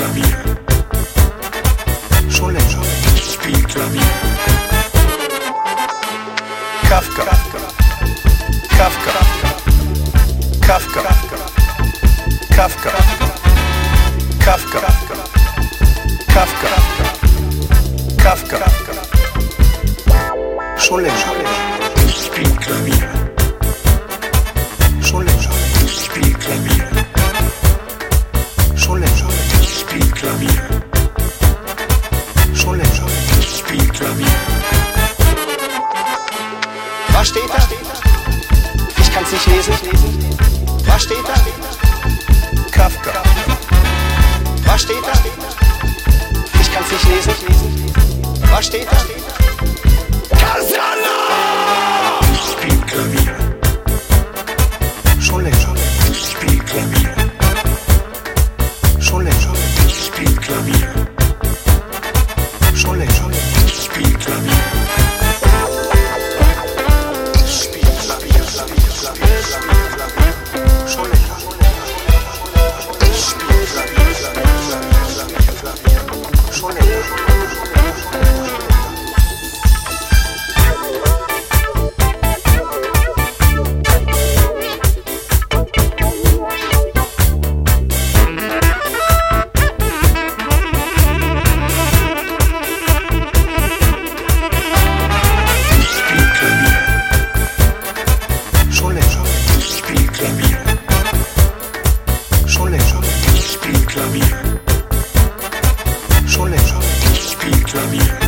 clavier. Scholle, spiel Klavier. Kafka, Kafka, Kafka, Kafka, Kafka, Kafka, Kafka, Scholle, spiel Klavier. Scholle, spiel Klavier. Scholle, Klavier. Schon länger. Ich spiel Klavier. Was steht da? Ich kann's nicht lesen. Was steht da? Kafka. Was steht da? Ich kann's nicht lesen. Was steht da? Casano! Ich spiel Klavier. Schon länger. Ich spiel Klavier. Schon länger. Klavier. Scholle, Scholle, spiel Klavier. soleil. me.